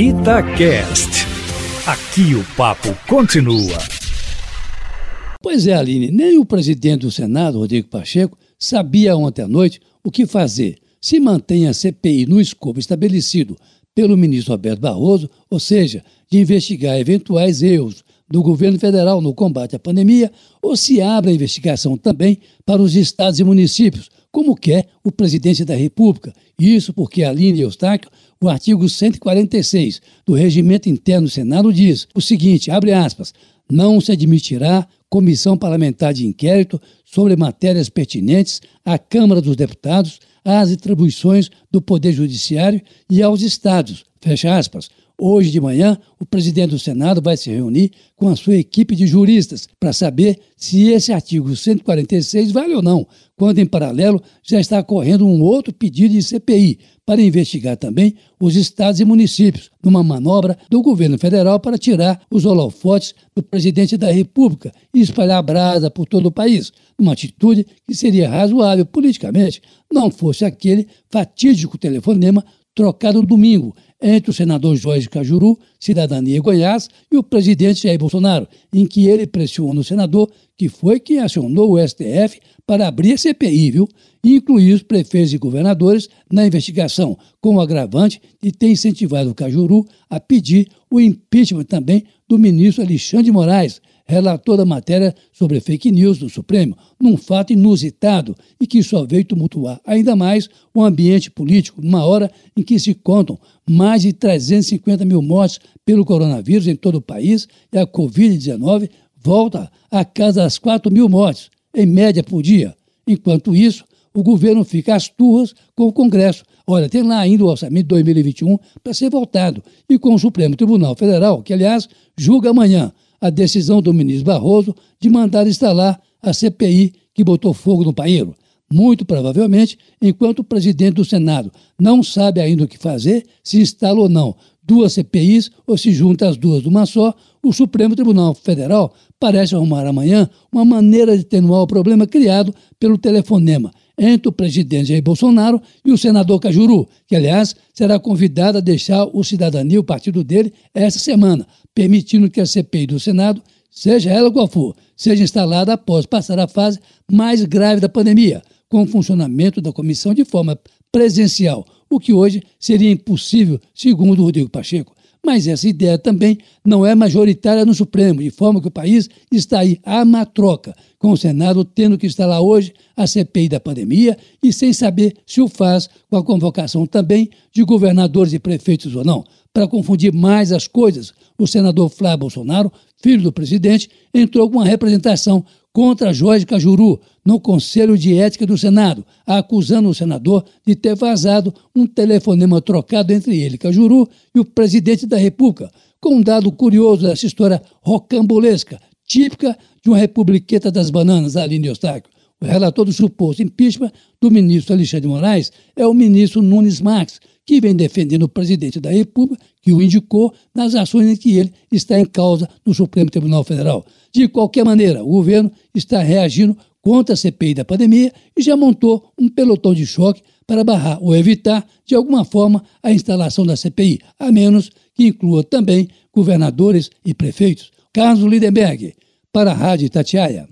Itacast. Aqui o papo continua. Pois é, Aline, nem o presidente do Senado, Rodrigo Pacheco, sabia ontem à noite o que fazer. Se mantém a CPI no escopo estabelecido pelo ministro Roberto Barroso, ou seja, de investigar eventuais erros do governo federal no combate à pandemia, ou se abre a investigação também para os estados e municípios, como quer o presidente da República. Isso porque, Aline Eustáquio, o artigo 146 do Regimento Interno do Senado diz o seguinte, abre aspas, não se admitirá comissão parlamentar de inquérito sobre matérias pertinentes à Câmara dos Deputados, às atribuições do Poder Judiciário e aos Estados, fecha aspas, Hoje de manhã, o presidente do Senado vai se reunir com a sua equipe de juristas para saber se esse artigo 146 vale ou não, quando, em paralelo, já está correndo um outro pedido de CPI para investigar também os estados e municípios, numa manobra do governo federal para tirar os holofotes do presidente da República e espalhar brasa por todo o país, uma atitude que seria razoável politicamente, não fosse aquele fatídico telefonema trocado no domingo entre o senador Jorge Cajuru, Cidadania Goiás, e o presidente Jair Bolsonaro, em que ele pressiona o senador, que foi quem acionou o STF para abrir a CPI, viu? E incluir os prefeitos e governadores na investigação, com o agravante de ter incentivado o Cajuru a pedir o impeachment também do ministro Alexandre de Moraes, relator da matéria sobre fake news do Supremo, num fato inusitado e que só veio tumultuar ainda mais o ambiente político, numa hora em que se contam mais de 350 mil mortes pelo coronavírus em todo o país e a Covid-19 volta a casa das 4 mil mortes, em média por dia. Enquanto isso, o governo fica às turras com o Congresso. Olha, tem lá ainda o orçamento de 2021 para ser votado e com o Supremo Tribunal Federal, que, aliás, julga amanhã a decisão do ministro Barroso de mandar instalar a CPI que botou fogo no paeiro. Muito provavelmente, enquanto o presidente do Senado não sabe ainda o que fazer, se instala ou não duas CPIs ou se junta as duas numa só, o Supremo Tribunal Federal parece arrumar amanhã uma maneira de atenuar o problema criado pelo telefonema entre o presidente Jair Bolsonaro e o senador Cajuru, que, aliás, será convidado a deixar o Cidadania, o partido dele, essa semana, permitindo que a CPI do Senado, seja ela qual for, seja instalada após passar a fase mais grave da pandemia, com o funcionamento da comissão de forma presencial, o que hoje seria impossível, segundo Rodrigo Pacheco. Mas essa ideia também não é majoritária no Supremo, de forma que o país está aí à matroca, com o Senado tendo que instalar hoje a CPI da pandemia e sem saber se o faz com a convocação também de governadores e prefeitos ou não. Para confundir mais as coisas, o senador Flávio Bolsonaro, filho do presidente, entrou com uma representação contra Jorge Cajuru no Conselho de Ética do Senado, acusando o senador de ter vazado um telefonema trocado entre ele, Cajuru, e o presidente da República, com um dado curioso dessa história rocambolesca, típica de uma republiqueta das bananas, Aline Eustáquio. O relator do suposto impeachment do ministro Alexandre de Moraes é o ministro Nunes Marques, que vem defendendo o presidente da República, que o indicou nas ações em que ele está em causa no Supremo Tribunal Federal. De qualquer maneira, o governo está reagindo contra a CPI da pandemia e já montou um pelotão de choque para barrar ou evitar, de alguma forma, a instalação da CPI, a menos que inclua também governadores e prefeitos. Carlos Lindenberg, para a Rádio Tatiaia.